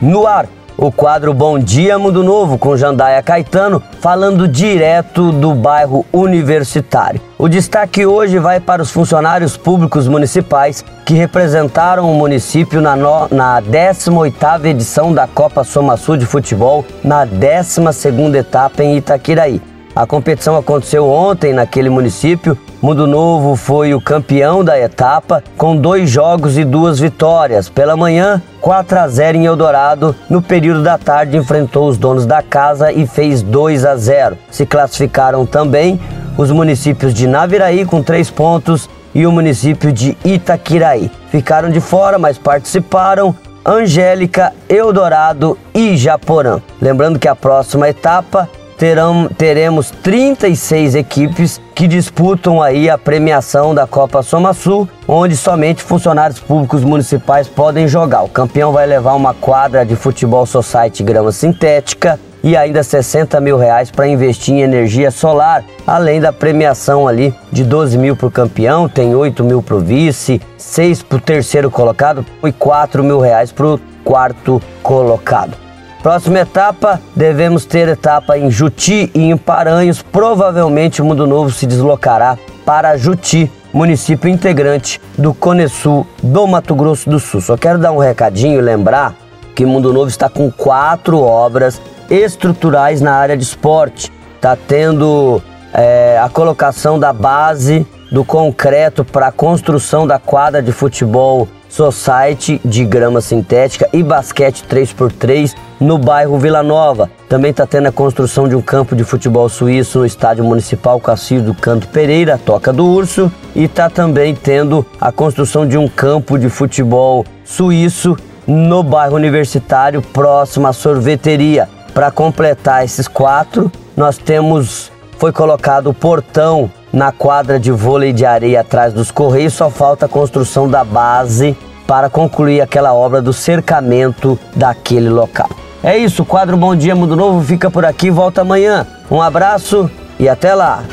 No ar, o quadro Bom Dia Mundo Novo com Jandaia Caetano, falando direto do bairro universitário. O destaque hoje vai para os funcionários públicos municipais que representaram o município na, no, na 18ª edição da Copa Soma Sul de Futebol, na 12ª etapa em Itaquiraí. A competição aconteceu ontem naquele município. Mundo Novo foi o campeão da etapa com dois jogos e duas vitórias. Pela manhã, 4 a 0 em Eldorado. No período da tarde, enfrentou os donos da casa e fez 2 a 0. Se classificaram também os municípios de Naviraí com três pontos e o município de Itaquiraí. Ficaram de fora, mas participaram Angélica, Eldorado e Japorã. Lembrando que a próxima etapa terão, teremos 36 equipes que disputam aí a premiação da Copa Soma Sul, onde somente funcionários públicos municipais podem jogar. O campeão vai levar uma quadra de futebol society grama sintética e ainda 60 mil reais para investir em energia solar, além da premiação ali de 12 mil para o campeão, tem 8 mil para o vice, 6 para o terceiro colocado e 4 mil reais para o quarto colocado. Próxima etapa, devemos ter etapa em Juti e em Paranhos. Provavelmente o Mundo Novo se deslocará para Juti, município integrante do Cone Sul do Mato Grosso do Sul. Só quero dar um recadinho e lembrar que Mundo Novo está com quatro obras estruturais na área de esporte. Está tendo é, a colocação da base do concreto para a construção da quadra de futebol Society de grama sintética e basquete 3x3 no bairro Vila Nova. Também está tendo a construção de um campo de futebol suíço no estádio municipal Cacildo Canto Pereira, Toca do Urso, e está também tendo a construção de um campo de futebol suíço no bairro Universitário, próximo à sorveteria. Para completar esses quatro, nós temos foi colocado o portão na quadra de vôlei de areia atrás dos Correios, só falta a construção da base para concluir aquela obra do cercamento daquele local. É isso, o quadro Bom Dia Mundo Novo fica por aqui, volta amanhã. Um abraço e até lá!